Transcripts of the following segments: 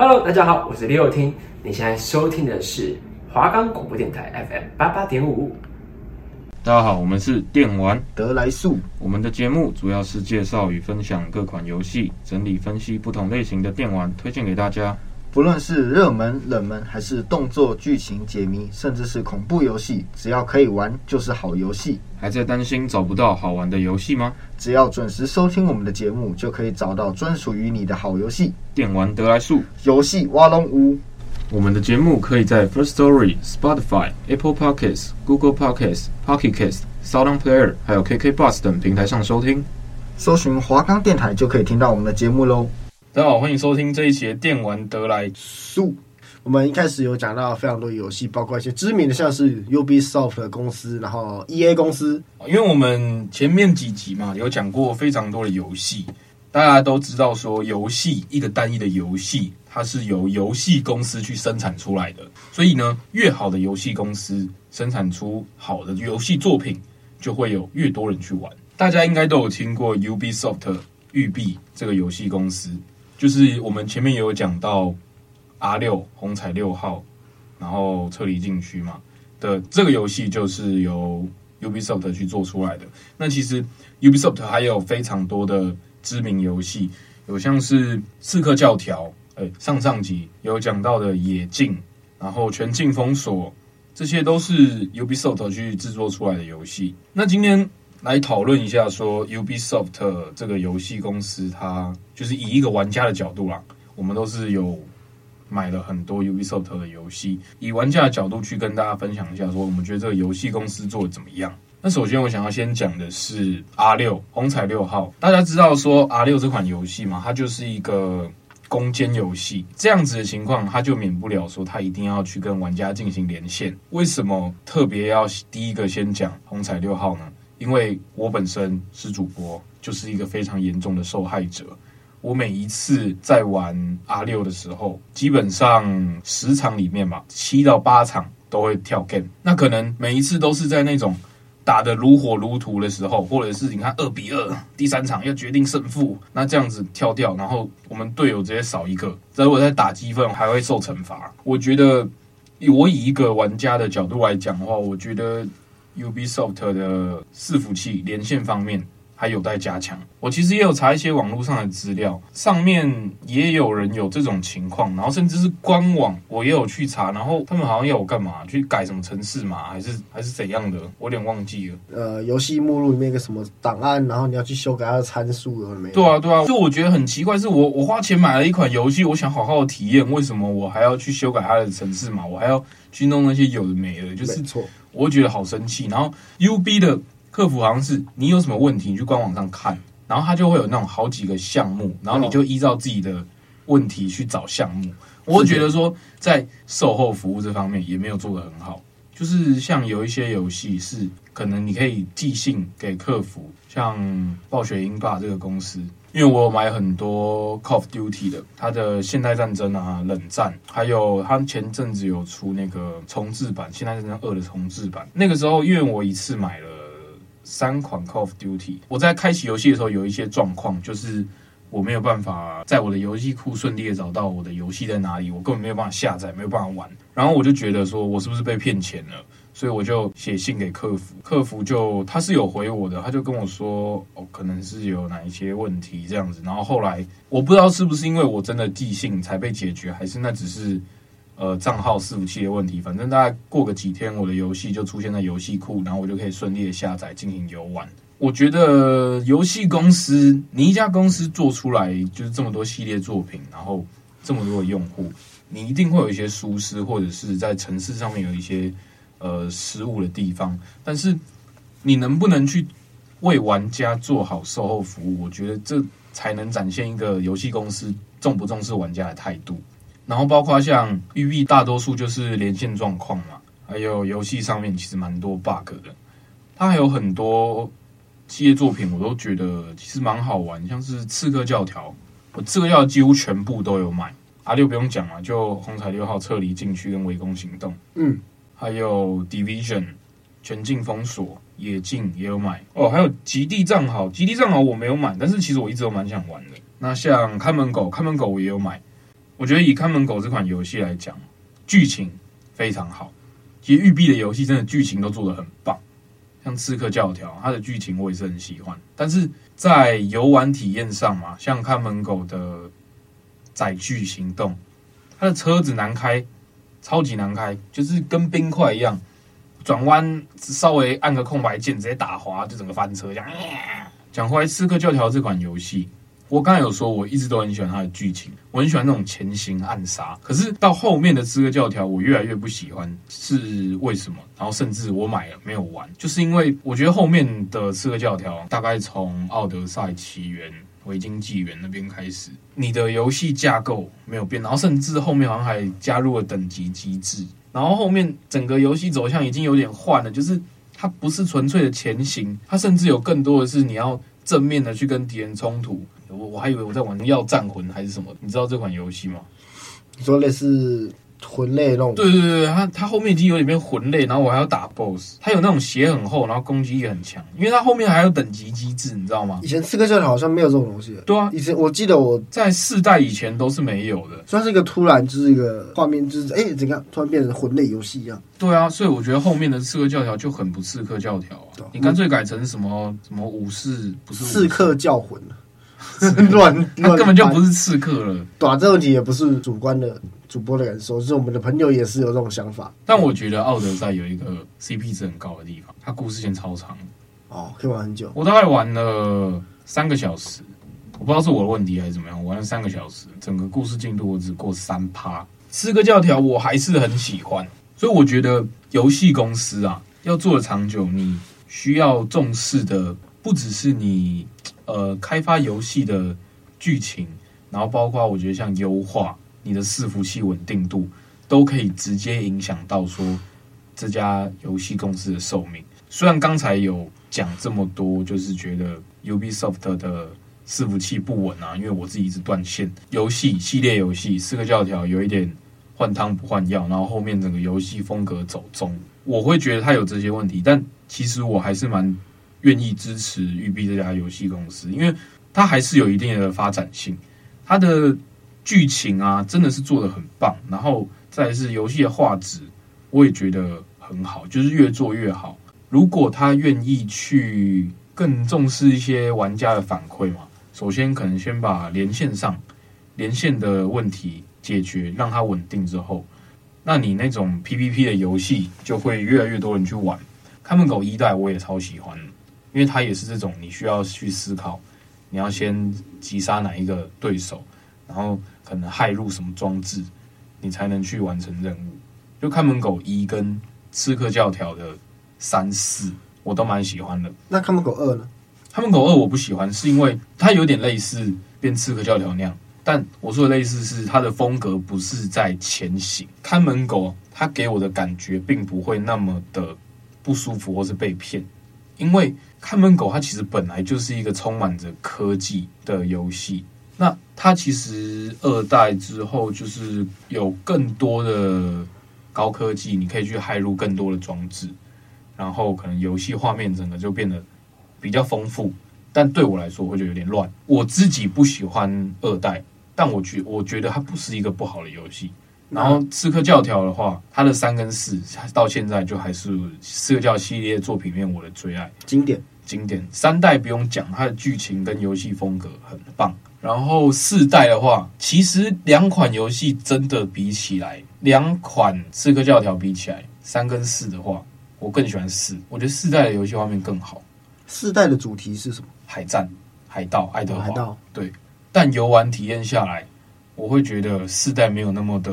Hello，大家好，我是李友听。你现在收听的是华冈广播电台 FM 八八点五。大家好，我们是电玩得来速。我们的节目主要是介绍与分享各款游戏，整理分析不同类型的电玩，推荐给大家。不论是热门、冷门，还是动作、剧情、解谜，甚至是恐怖游戏，只要可以玩，就是好游戏。还在担心找不到好玩的游戏吗？只要准时收听我们的节目，就可以找到专属于你的好游戏。电玩得来速，游戏挖龙屋。我们的节目可以在 First Story、Spotify、Apple Podcasts、Google Podcasts、Pocket Casts、Sound Player，还有 KK Bus 等平台上收听。搜寻华冈电台就可以听到我们的节目喽。大家好，欢迎收听这一期的电玩得来速。我们一开始有讲到非常多游戏，包括一些知名的，像是 Ubisoft 的公司，然后 EA 公司。因为我们前面几集嘛，有讲过非常多的游戏，大家都知道说，游戏一个单一的游戏，它是由游戏公司去生产出来的。所以呢，越好的游戏公司生产出好的游戏作品，就会有越多人去玩。大家应该都有听过 Ubisoft 育碧这个游戏公司。就是我们前面也有讲到 R 六红彩六号，然后撤离禁区嘛的这个游戏，就是由 Ubisoft 去做出来的。那其实 Ubisoft 还有非常多的知名游戏，有像是《刺客教条》欸，上上集有讲到的《野境》，然后《全境封锁》，这些都是 Ubisoft 去制作出来的游戏。那今天。来讨论一下，说 Ubisoft 这个游戏公司，它就是以一个玩家的角度啦，我们都是有买了很多 Ubisoft 的游戏，以玩家的角度去跟大家分享一下，说我们觉得这个游戏公司做的怎么样。那首先我想要先讲的是 R 六红彩六号，大家知道说 R 六这款游戏嘛，它就是一个攻坚游戏，这样子的情况，它就免不了说它一定要去跟玩家进行连线。为什么特别要第一个先讲红彩六号呢？因为我本身是主播，就是一个非常严重的受害者。我每一次在玩 R6 的时候，基本上十场里面吧，七到八场都会跳 game。那可能每一次都是在那种打得如火如荼的时候，或者是你看二比二，第三场要决定胜负，那这样子跳掉，然后我们队友直接少一个，如果在打积分还会受惩罚。我觉得，我以一个玩家的角度来讲的话，我觉得。Ubisoft 的伺服器连线方面还有待加强。我其实也有查一些网络上的资料，上面也有人有这种情况，然后甚至是官网我也有去查，然后他们好像要我干嘛去改什么程式码，还是还是怎样的，我有点忘记了。呃，游戏目录里面一个什么档案，然后你要去修改它的参数了没有？对啊，对啊。就我觉得很奇怪，是我我花钱买了一款游戏，我想好好的体验，为什么我还要去修改它的程式码？我还要去弄那些有的没的，就是错。我会觉得好生气，然后 UB 的客服好像是你有什么问题，你去官网上看，然后他就会有那种好几个项目，然后你就依照自己的问题去找项目。我会觉得说，在售后服务这方面也没有做得很好，就是像有一些游戏是可能你可以寄信给客服，像暴雪英霸这个公司。因为我有买很多 Call of Duty 的，它的现代战争啊、冷战，还有它前阵子有出那个重制版《现代战争二》的重制版。那个时候，因为我一次买了三款 Call of Duty，我在开启游戏的时候有一些状况，就是我没有办法在我的游戏库顺利的找到我的游戏在哪里，我根本没有办法下载，没有办法玩。然后我就觉得说，我是不是被骗钱了？所以我就写信给客服，客服就他是有回我的，他就跟我说，哦，可能是有哪一些问题这样子。然后后来我不知道是不是因为我真的寄信才被解决，还是那只是呃账号伺服器的问题。反正大概过个几天，我的游戏就出现在游戏库，然后我就可以顺利的下载进行游玩。我觉得游戏公司，你一家公司做出来就是这么多系列作品，然后这么多的用户，你一定会有一些疏失，或者是在程式上面有一些。呃，失误的地方，但是你能不能去为玩家做好售后服务？我觉得这才能展现一个游戏公司重不重视玩家的态度。然后包括像育碧，大多数就是连线状况嘛，还有游戏上面其实蛮多 bug 的。它还有很多系列作品，我都觉得其实蛮好玩，像是《刺客教条》，我《刺客教条》几乎全部都有买。阿六不用讲了，就红彩六号撤离禁区跟围攻行动，嗯。还有 Division 全境封锁，野境也有买哦，还有极地战壕，极地战壕我没有买，但是其实我一直都蛮想玩的。那像看门狗，看门狗我也有买，我觉得以看门狗这款游戏来讲，剧情非常好。其实育碧的游戏真的剧情都做得很棒，像《刺客教条》，它的剧情我也是很喜欢。但是在游玩体验上嘛，像看门狗的载具行动，它的车子难开，超级难开，就是跟冰块一样。转弯稍微按个空白键，直接打滑就整个翻车这样。讲回来，《刺客教条》这款游戏，我刚才有说，我一直都很喜欢它的剧情，我很喜欢那种潜行暗杀。可是到后面的《刺客教条》，我越来越不喜欢，是为什么？然后甚至我买了没有玩，就是因为我觉得后面的《刺客教条》大概从《奥德赛起源》《维京纪元》那边开始，你的游戏架构没有变，然后甚至后面好像还加入了等级机制。然后后面整个游戏走向已经有点换了，就是它不是纯粹的前行，它甚至有更多的是你要正面的去跟敌人冲突。我我还以为我在玩《要战魂》还是什么，你知道这款游戏吗？你说类似？魂类那种，对对对，他他后面已经有点变魂类，然后我还要打 BOSS，他有那种血很厚，然后攻击力很强，因为他后面还有等级机制，你知道吗？以前刺客教条好像没有这种东西。对啊，以前我记得我在四代以前都是没有的，算是一个突然就是一个画面，就是哎，怎样突然变成魂类游戏一样？对啊，所以我觉得后面的刺客教条就很不刺客教条啊，你干脆改成什么什么武士，不是刺客教魂 乱，他根本就不是刺客了。对啊，这问题也不是主观的。主播的感受，是我们的朋友也是有这种想法。但我觉得《奥德赛》有一个 CP 值很高的地方，它故事线超长哦，可以玩很久。我大概玩了三个小时，我不知道是我的问题还是怎么样，我玩了三个小时，整个故事进度我只过三趴。刺客教条我还是很喜欢，所以我觉得游戏公司啊要做的长久，你需要重视的不只是你呃开发游戏的剧情，然后包括我觉得像优化。你的伺服器稳定度都可以直接影响到说这家游戏公司的寿命。虽然刚才有讲这么多，就是觉得 Ubisoft 的伺服器不稳啊，因为我自己一直断线。游戏系列游戏《四个教条》有一点换汤不换药，然后后面整个游戏风格走中，我会觉得它有这些问题。但其实我还是蛮愿意支持育碧这家游戏公司，因为它还是有一定的发展性，它的。剧情啊，真的是做的很棒，然后再是游戏的画质，我也觉得很好，就是越做越好。如果他愿意去更重视一些玩家的反馈嘛，首先可能先把连线上连线的问题解决，让它稳定之后，那你那种 PVP 的游戏就会越来越多人去玩。看门狗一代我也超喜欢，因为它也是这种你需要去思考，你要先击杀哪一个对手，然后。可能害入什么装置，你才能去完成任务。就看门狗一跟刺客教条的三四，我都蛮喜欢的。那看门狗二呢？看门狗二我不喜欢，是因为它有点类似变刺客教条那样。但我说的类似是它的风格不是在前行。看门狗它给我的感觉并不会那么的不舒服或是被骗，因为看门狗它其实本来就是一个充满着科技的游戏。那它其实二代之后就是有更多的高科技，你可以去骇入更多的装置，然后可能游戏画面整个就变得比较丰富。但对我来说，我会觉得有点乱。我自己不喜欢二代，但我觉我觉得它不是一个不好的游戏。然后刺客教条的话，它的三跟四到现在就还是刺客教系列作品里面我的最爱，经典经典。三代不用讲，它的剧情跟游戏风格很棒。然后四代的话，其实两款游戏真的比起来，两款刺客教条比起来，三跟四的话，我更喜欢四。我觉得四代的游戏画面更好。四代的主题是什么？海战、海盗、爱德华。海盗。对。但游玩体验下来，我会觉得四代没有那么的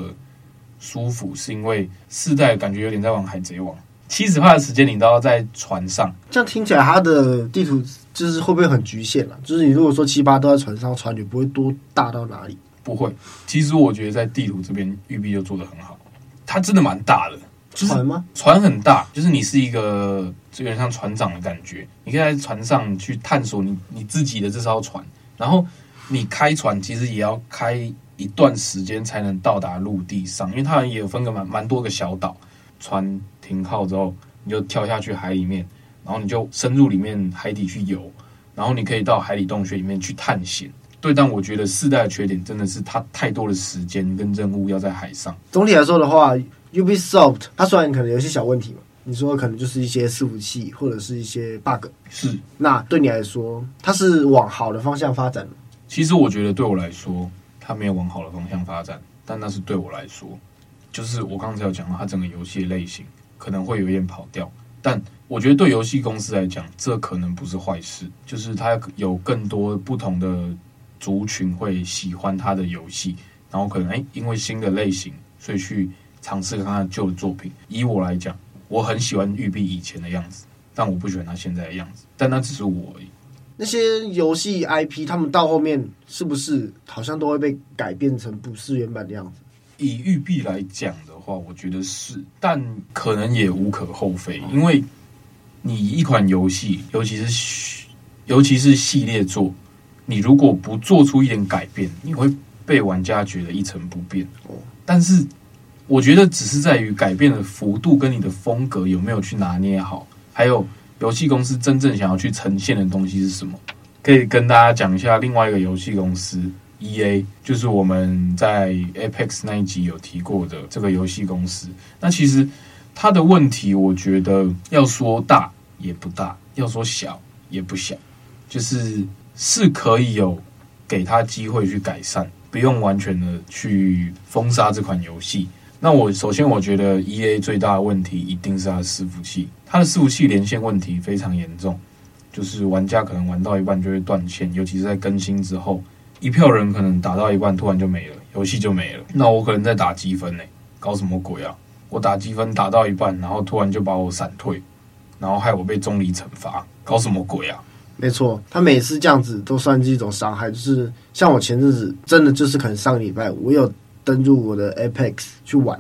舒服，是因为四代感觉有点在玩海贼王。七十趴的时间你都要在船上，这样听起来它的地图就是会不会很局限了？就是你如果说七八都在船上，船也不会多大到哪里。不会，其实我觉得在地图这边育碧就做得很好，它真的蛮大的。船吗？船很大，就是你是一个有点像船长的感觉，你可以在船上去探索你你自己的这艘船，然后你开船其实也要开一段时间才能到达陆地上，因为它也有分个蛮蛮多个小岛。船停靠之后，你就跳下去海里面，然后你就深入里面海底去游，然后你可以到海底洞穴里面去探险。对，但我觉得四代的缺点真的是它太多的时间跟任务要在海上。总体来说的话，Ubisoft 它虽然可能有些小问题嘛，你说可能就是一些伺服器或者是一些 bug，是。那对你来说，它是往好的方向发展？其实我觉得对我来说，它没有往好的方向发展，但那是对我来说，就是我刚才有讲到，它整个游戏类型可能会有点跑调，但。我觉得对游戏公司来讲，这可能不是坏事。就是它有更多不同的族群会喜欢它的游戏，然后可能诶，因为新的类型，所以去尝试看看旧的作品。以我来讲，我很喜欢育碧以前的样子，但我不喜欢它现在的样子。但那只是我。那些游戏 IP，他们到后面是不是好像都会被改变成不是原版的样子？以育碧来讲的话，我觉得是，但可能也无可厚非，因为。你一款游戏，尤其是尤其是系列作，你如果不做出一点改变，你会被玩家觉得一成不变。哦但是我觉得只是在于改变的幅度跟你的风格有没有去拿捏好，还有游戏公司真正想要去呈现的东西是什么。可以跟大家讲一下另外一个游戏公司 EA，就是我们在 Apex 那一集有提过的这个游戏公司。那其实它的问题，我觉得要说大。也不大，要说小也不小，就是是可以有给他机会去改善，不用完全的去封杀这款游戏。那我首先我觉得 EA 最大的问题一定是它的伺服器，它的伺服器连线问题非常严重，就是玩家可能玩到一半就会断线，尤其是在更新之后，一票人可能打到一半突然就没了，游戏就没了。那我可能在打积分呢，搞什么鬼啊？我打积分打到一半，然后突然就把我闪退。然后害我被中离惩罚，搞什么鬼啊？没错，他每次这样子都算是一种伤害。就是像我前阵子真的就是可能上个礼拜我有登入我的 Apex 去玩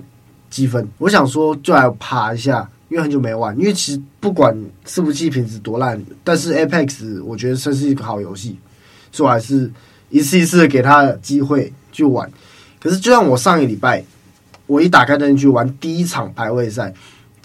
积分，我想说就来爬一下，因为很久没玩。因为其实不管伺服器品质多烂，但是 Apex 我觉得算是一个好游戏，所以我还是一次一次的给他机会去玩。可是就像我上个礼拜，我一打开灯去玩第一场排位赛。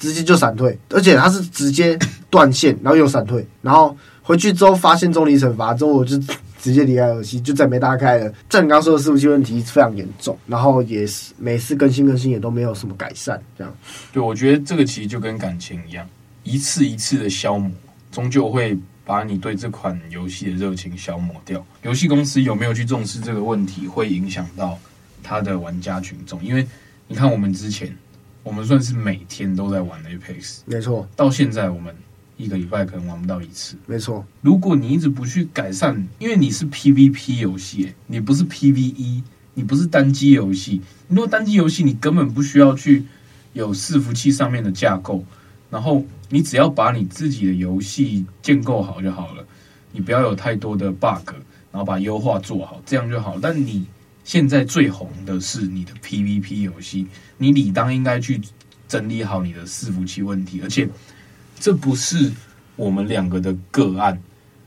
直接就闪退，而且他是直接断线，然后又闪退，然后回去之后发现中离惩罚之后，我就直接离开游戏，就再没打开了。像你刚刚说的伺服器问题非常严重，然后也是每次更新更新也都没有什么改善，这样。对，我觉得这个其实就跟感情一样，一次一次的消磨，终究会把你对这款游戏的热情消磨掉。游戏公司有没有去重视这个问题，会影响到他的玩家群众，因为你看我们之前。我们算是每天都在玩 Apex，没错。到现在我们一个礼拜可能玩不到一次，没错。如果你一直不去改善，因为你是 PVP 游戏，你不是 PVE，你不是单机游戏。如果单机游戏，你根本不需要去有伺服器上面的架构，然后你只要把你自己的游戏建构好就好了，你不要有太多的 bug，然后把优化做好，这样就好。但你现在最红的是你的 PVP 游戏，你理当应该去整理好你的伺服器问题，而且这不是我们两个的个案，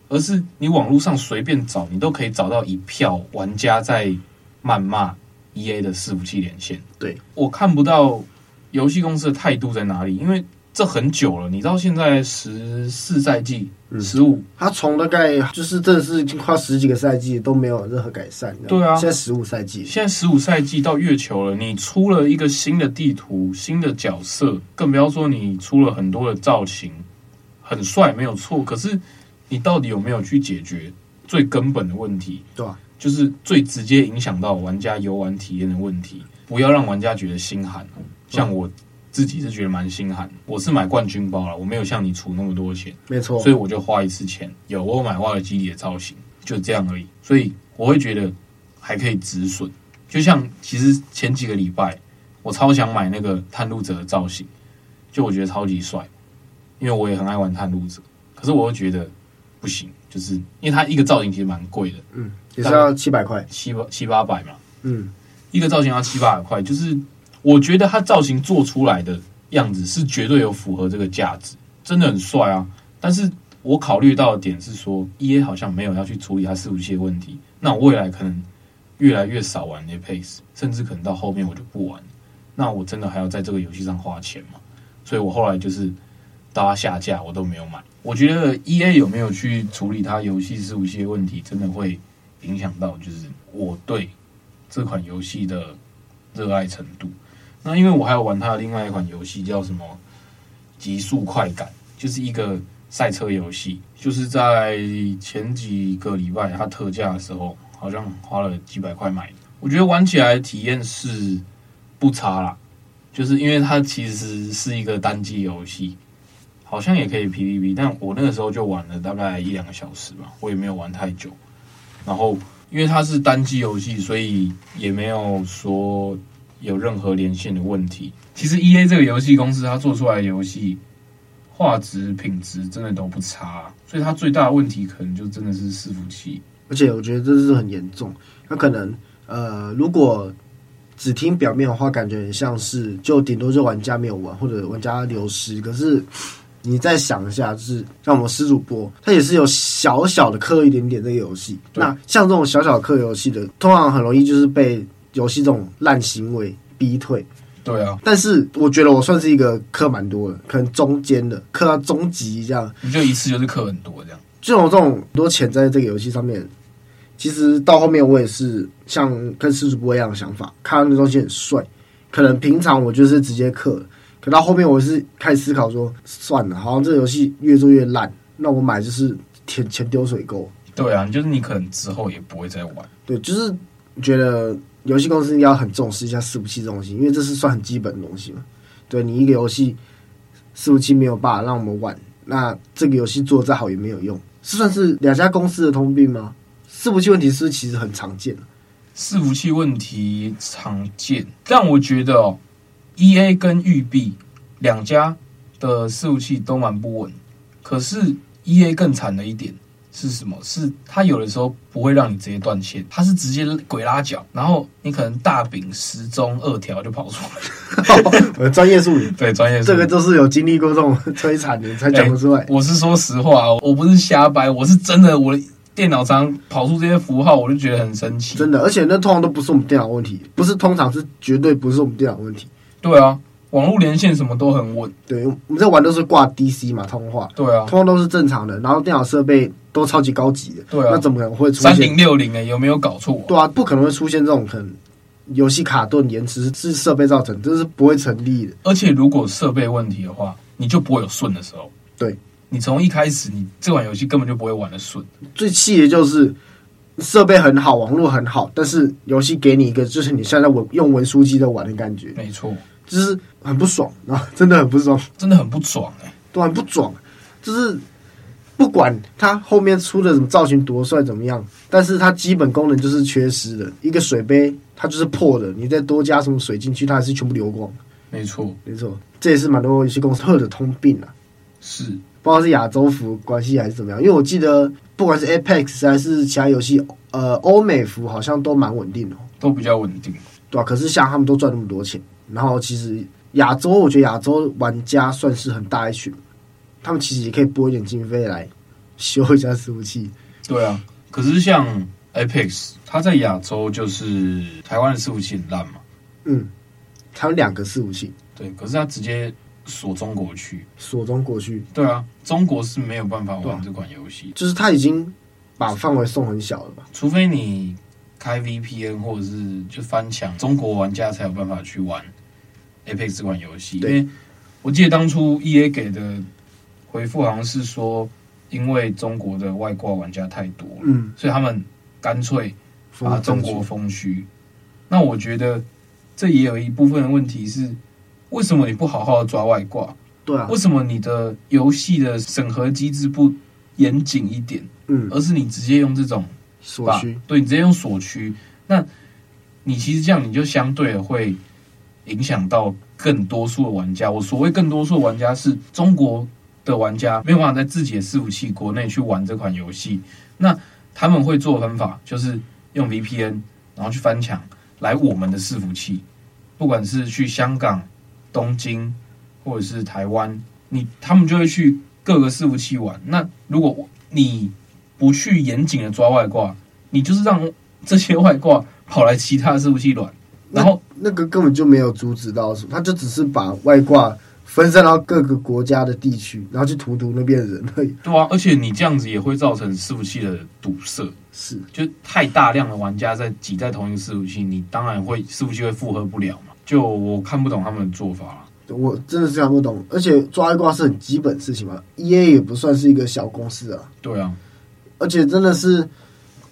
而是你网络上随便找，你都可以找到一票玩家在谩骂 EA 的伺服器连线。对，我看不到游戏公司的态度在哪里，因为。这很久了，你到现在十四赛季，十五、嗯，他从大概就是真的是已经快十几个赛季都没有任何改善。对啊，现在十五赛季，现在十五赛季到月球了，你出了一个新的地图、新的角色，更不要说你出了很多的造型，很帅没有错。可是你到底有没有去解决最根本的问题？对啊，就是最直接影响到玩家游玩体验的问题，不要让玩家觉得心寒。像我。自己是觉得蛮心寒，我是买冠军包了，我没有像你出那么多钱，没错，所以我就花一次钱，有我有买挖耳基里的造型，就这样而已，所以我会觉得还可以止损。就像其实前几个礼拜，我超想买那个探路者的造型，就我觉得超级帅，因为我也很爱玩探路者，可是我又觉得不行，就是因为它一个造型其实蛮贵的，嗯，也是要七百块，七八七八百嘛，嗯，一个造型要七八百块，就是。我觉得他造型做出来的样子是绝对有符合这个价值，真的很帅啊！但是我考虑到的点是说，EA 好像没有要去处理他伺服器的问题，那我未来可能越来越少玩 Apex，甚至可能到后面我就不玩。那我真的还要在这个游戏上花钱吗？所以我后来就是到他下架，我都没有买。我觉得 EA 有没有去处理他游戏伺服器的问题，真的会影响到就是我对这款游戏的热爱程度。那因为我还有玩它的另外一款游戏叫什么《极速快感》，就是一个赛车游戏，就是在前几个礼拜它特价的时候，好像花了几百块买的。我觉得玩起来体验是不差啦，就是因为它其实是一个单机游戏，好像也可以 PVP，但我那个时候就玩了大概一两个小时吧，我也没有玩太久。然后因为它是单机游戏，所以也没有说。有任何连线的问题，其实 E A 这个游戏公司，它做出来的游戏画质品质真的都不差，所以它最大的问题可能就真的是伺服器。而且我觉得这是很严重，那可能呃，如果只听表面的话，感觉很像是就顶多就玩家没有玩或者玩家流失。可是你再想一下，就是像我们施主播，他也是有小小的氪一点点这个游戏。那像这种小小氪游戏的，通常很容易就是被。游戏这种烂行为逼退，对啊，但是我觉得我算是一个氪蛮多的，可能中间的氪到中级这样，你就一次就是氪很多这样。这种这种很多钱在这个游戏上面，其实到后面我也是像跟师主播一样的想法，看到那东西很帅，可能平常我就是直接氪，可到后面我是开始思考说，算了，好像这个游戏越做越烂，那我买就是钱钱丢水沟。对啊，就是你可能之后也不会再玩。对，就是觉得。游戏公司要很重视一下伺服器这东西，因为这是算很基本的东西嘛。对，你一个游戏伺服器没有办法让我们玩，那这个游戏做再好也没有用。是算是两家公司的通病吗？伺服器问题是其实很常见？伺服器问题常见，但我觉得哦，EA 跟育碧两家的伺服器都蛮不稳，可是 EA 更惨的一点。是什么？是它有的时候不会让你直接断线，它是直接鬼拉脚，然后你可能大饼时钟二条就跑出来。我 的专业术语，对专业术语，这个都是有经历过这种摧残的才讲得出来。欸，我是说实话，我不是瞎掰，我是真的，我的电脑上跑出这些符号，我就觉得很神奇。真的，而且那通常都不是我们电脑问题，不是通常是绝对不是我们电脑问题。对啊。网络连线什么都很稳，对，我们在玩都是挂 DC 嘛，通话，对啊，通话都是正常的，然后电脑设备都超级高级的，对啊，那怎么可能会出现三零六零？哎，有没有搞错啊？对啊，不可能会出现这种可能游戏卡顿延迟是设备造成，这是不会成立的。而且如果设备问题的话，你就不会有顺的时候。对，你从一开始你这款游戏根本就不会玩的顺。最气的就是设备很好，网络很好，但是游戏给你一个就是你现在文用文书机在玩的感觉。没错。就是很不爽啊，真的很不爽，真的很不爽哎、欸，都很不爽。就是不管它后面出的什么造型多帅怎么样，但是它基本功能就是缺失的。一个水杯它就是破的，你再多加什么水进去，它还是全部流光。没错，没错，这也是蛮多游戏公司的通病啊。是，不知道是亚洲服关系还是怎么样，因为我记得不管是 Apex 还是其他游戏，呃，欧美服好像都蛮稳定的，都比较稳定，对啊，可是像他们都赚那么多钱。然后其实亚洲，我觉得亚洲玩家算是很大一群，他们其实也可以拨一点经费来修一下伺服器。对啊，可是像 Apex，它在亚洲就是台湾的伺服器很烂嘛。嗯，它有两个伺服器。对，可是它直接锁中国区，锁中国区。对啊，中国是没有办法玩这款游戏，就是它已经把范围送很小了吧？除非你。开 VPN 或者是就翻墙，中国玩家才有办法去玩 Apex 这款游戏。因为我记得当初 EA 给的回复好像是说，因为中国的外挂玩家太多了，嗯，所以他们干脆把中国封区。那我觉得这也有一部分的问题是，为什么你不好好的抓外挂？对啊，为什么你的游戏的审核机制不严谨一点？嗯，而是你直接用这种。锁区，对，你直接用锁区，那你其实这样你就相对的会影响到更多数的玩家。我所谓更多数玩家是中国的玩家，没有办法在自己的伺服器国内去玩这款游戏。那他们会做的方法就是用 VPN，然后去翻墙来我们的伺服器，不管是去香港、东京或者是台湾，你他们就会去各个伺服器玩。那如果你不去严谨的抓外挂，你就是让这些外挂跑来其他伺服器乱，然后那，那个根本就没有阻止到什么，他就只是把外挂分散到各个国家的地区，然后去荼毒那边的人而已。对啊，而且你这样子也会造成伺服器的堵塞，是，就太大量的玩家在挤在同一个伺服器，你当然会伺服器会负荷不了嘛。就我看不懂他们的做法了，我真的是看不懂。而且抓外挂是很基本的事情嘛，EA 也不算是一个小公司啊。对啊，而且真的是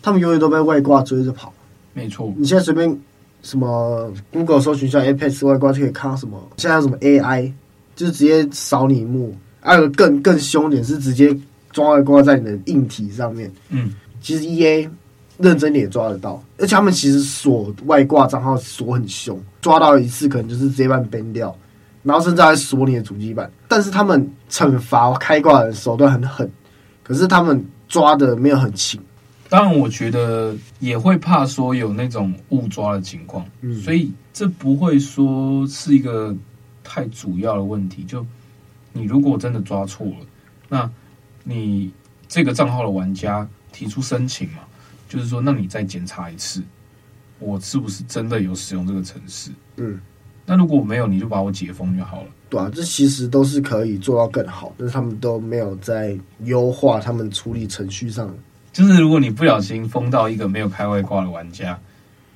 他们永远都被外挂追着跑。没错，你现在随便什么 Google 搜寻一下 Apex 外挂就可以看到什么，现在有什么 AI。就是直接扫你幕，还有更更凶点是直接抓外挂在你的硬体上面。嗯，其实 EA 认真点也抓得到，而且他们其实锁外挂账号锁很凶，抓到一次可能就是直接把你 ban 掉，然后甚至还锁你的主机板。但是他们惩罚开挂的手段很狠，可是他们抓的没有很轻。当然，我觉得也会怕说有那种误抓的情况，嗯，所以这不会说是一个。太主要的问题，就你如果真的抓错了，那你这个账号的玩家提出申请嘛，就是说，那你再检查一次，我是不是真的有使用这个城市？嗯，那如果没有，你就把我解封就好了。对啊，这其实都是可以做到更好，但是他们都没有在优化他们处理程序上。就是如果你不小心封到一个没有开外挂的玩家，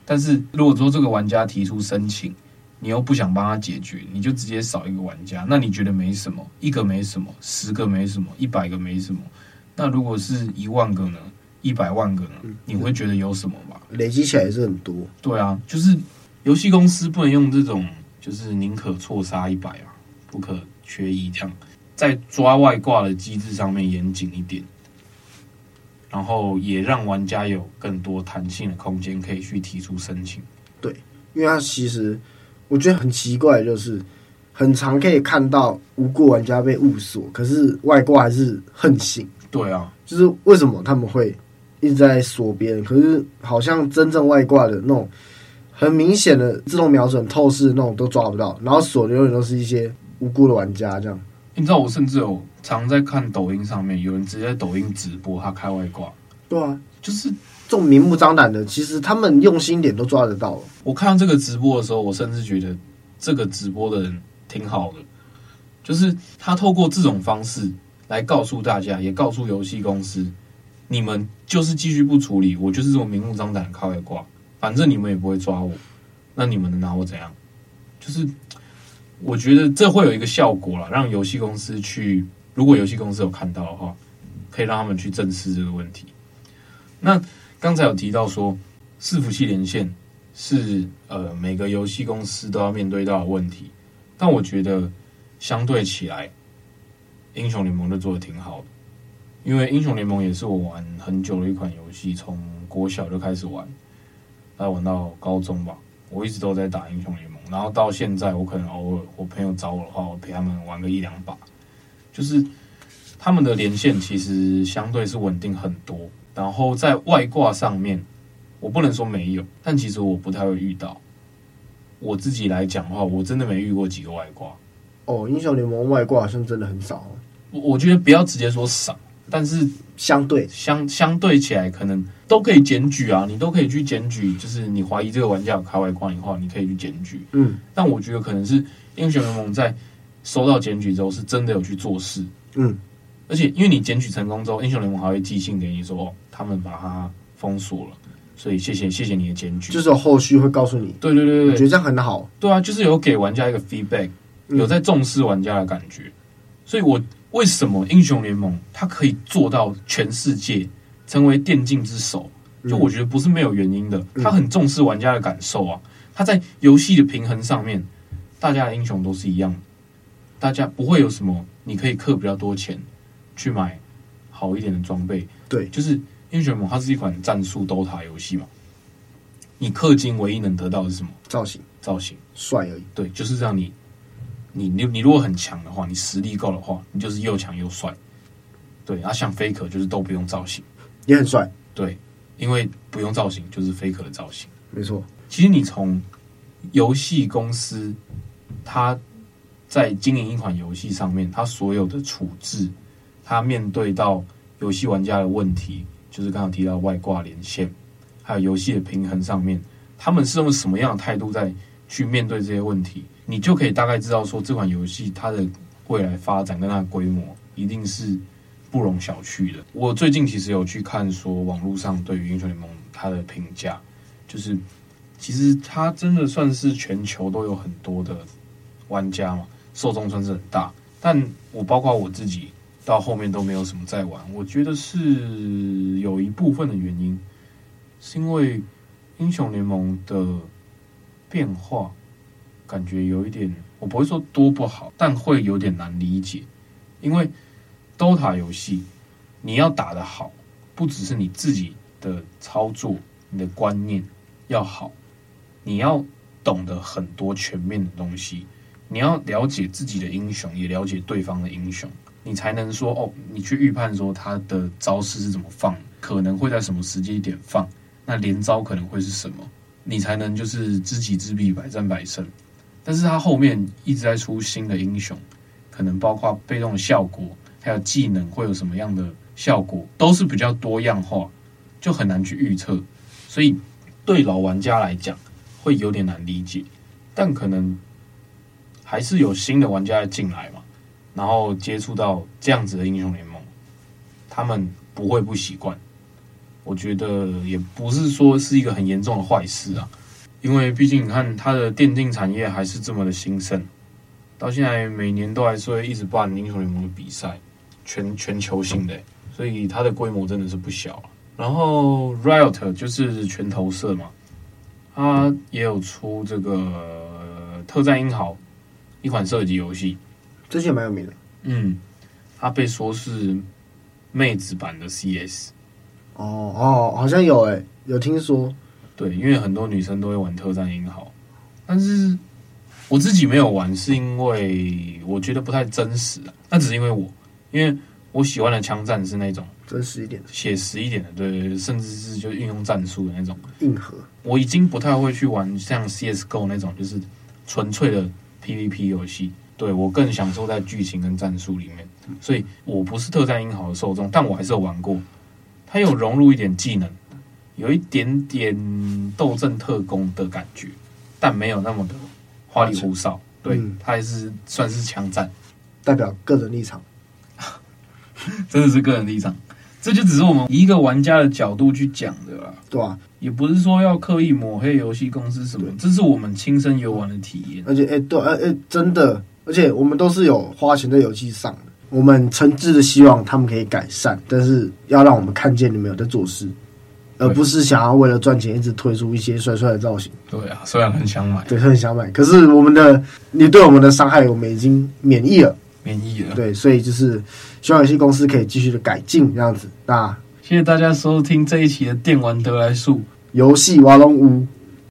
但是如果说这个玩家提出申请。你又不想帮他解决，你就直接少一个玩家，那你觉得没什么？一个没什么，十个没什么，一百个没什么。那如果是一万个呢？一百万个呢？你会觉得有什么吧？累积起来也是很多。对啊，就是游戏公司不能用这种，就是宁可错杀一百啊，不可缺一这样，在抓外挂的机制上面严谨一点，然后也让玩家有更多弹性的空间可以去提出申请。对，因为它其实。我觉得很奇怪，就是很常可以看到无辜玩家被误锁，可是外挂还是横行。对啊，就是为什么他们会一直在锁别人？可是好像真正外挂的那种很明显的自动瞄准、透视那种都抓不到，然后锁的永远都是一些无辜的玩家。这样，你知道我甚至有常在看抖音上面有人直接在抖音直播他开外挂。对啊，就是。这种明目张胆的，其实他们用心点都抓得到了。我看到这个直播的时候，我甚至觉得这个直播的人挺好的，就是他透过这种方式来告诉大家，也告诉游戏公司，你们就是继续不处理，我就是这种明目张胆开外挂，反正你们也不会抓我，那你们能拿我怎样？就是我觉得这会有一个效果啦，让游戏公司去，如果游戏公司有看到的话，可以让他们去正视这个问题。那。刚才有提到说，伺服器连线是呃每个游戏公司都要面对到的问题，但我觉得相对起来，英雄联盟就做的挺好的，因为英雄联盟也是我玩很久的一款游戏，从国小就开始玩，大概玩到高中吧，我一直都在打英雄联盟，然后到现在我可能偶尔我朋友找我的话，我陪他们玩个一两把，就是他们的连线其实相对是稳定很多。然后在外挂上面，我不能说没有，但其实我不太会遇到。我自己来讲的话，我真的没遇过几个外挂。哦，英雄联盟外挂好像真的很少。我我觉得不要直接说少，但是相对相相对起来，可能都可以检举啊，你都可以去检举。就是你怀疑这个玩家有开外挂的话，你可以去检举。嗯，但我觉得可能是英雄联盟在收到检举之后，是真的有去做事。嗯。而且，因为你检举成功之后，英雄联盟还会寄信给你说，哦，他们把它封锁了，所以谢谢谢谢你的检举。就是有后续会告诉你。对对对对，我觉得这样很好。对啊，就是有给玩家一个 feedback，有在重视玩家的感觉。嗯、所以我为什么英雄联盟它可以做到全世界成为电竞之首？就我觉得不是没有原因的，它很重视玩家的感受啊。它在游戏的平衡上面，大家的英雄都是一样的，大家不会有什么你可以氪比较多钱。去买好一点的装备，对，就是英雄联盟，它是一款战术 DOTA 游戏嘛。你氪金唯一能得到的是什么？造型，造型帅而已。对，就是让你，你你你如果很强的话，你实力够的话，你就是又强又帅。对，啊像 Faker 就是都不用造型，也很帅。对，因为不用造型就是 Faker 的造型。没错，其实你从游戏公司，它在经营一款游戏上面，它所有的处置。他面对到游戏玩家的问题，就是刚刚提到外挂连线，还有游戏的平衡上面，他们是用什么样的态度在去面对这些问题？你就可以大概知道说这款游戏它的未来发展跟它的规模一定是不容小觑的。我最近其实有去看说网络上对于英雄联盟它的评价，就是其实它真的算是全球都有很多的玩家嘛，受众算是很大。但我包括我自己到后面都没有什么在玩，我觉得是有一部分的原因，是因为英雄联盟的变化感觉有一点，我不会说多不好，但会有点难理解。因为 DOTA 游戏你要打得好，不只是你自己的操作、你的观念要好，你要懂得很多全面的东西。你要了解自己的英雄，也了解对方的英雄，你才能说哦，你去预判说他的招式是怎么放，可能会在什么时间点放，那连招可能会是什么，你才能就是知己知彼，百战百胜。但是他后面一直在出新的英雄，可能包括被动的效果，还有技能会有什么样的效果，都是比较多样化，就很难去预测。所以对老玩家来讲，会有点难理解，但可能。还是有新的玩家进来嘛，然后接触到这样子的英雄联盟，他们不会不习惯。我觉得也不是说是一个很严重的坏事啊，因为毕竟你看它的电竞产业还是这么的兴盛，到现在每年都还是会一直办英雄联盟的比赛，全全球性的，所以它的规模真的是不小。然后 Riot 就是拳头社嘛，它也有出这个特战英豪。一款射击游戏，之前蛮有名的。嗯，它被说是妹子版的 CS。哦哦，好像有诶、欸，有听说。对，因为很多女生都会玩特战英豪，但是我自己没有玩，是因为我觉得不太真实啊。那只是因为我，因为我喜欢的枪战是那种真实一点的、写实一点的，对对对，甚至是就运用战术的那种硬核。我已经不太会去玩像 CSGO 那种，就是纯粹的。PVP 游戏，对，我更享受在剧情跟战术里面，所以我不是特战英豪的受众，但我还是有玩过。它有融入一点技能，有一点点斗阵特工的感觉，但没有那么的花里胡哨。对，它还是算是枪战，代表个人立场，真的是个人立场。这就只是我们以一个玩家的角度去讲的啦，对吧，也不是说要刻意抹黑游戏公司什么，这是我们亲身游玩的体验。而且，哎，对，哎哎，真的，而且我们都是有花钱在游戏上的，我们诚挚的希望他们可以改善，但是要让我们看见你们有在做事，而不是想要为了赚钱一直推出一些帅帅的造型。对啊，虽然很想买，对，很想买，可是我们的你对我们的伤害，我们已经免疫了。免疫了，对，所以就是希望游戏公司可以继续的改进这样子。那谢谢大家收听这一期的电玩得来速游戏瓦龙屋。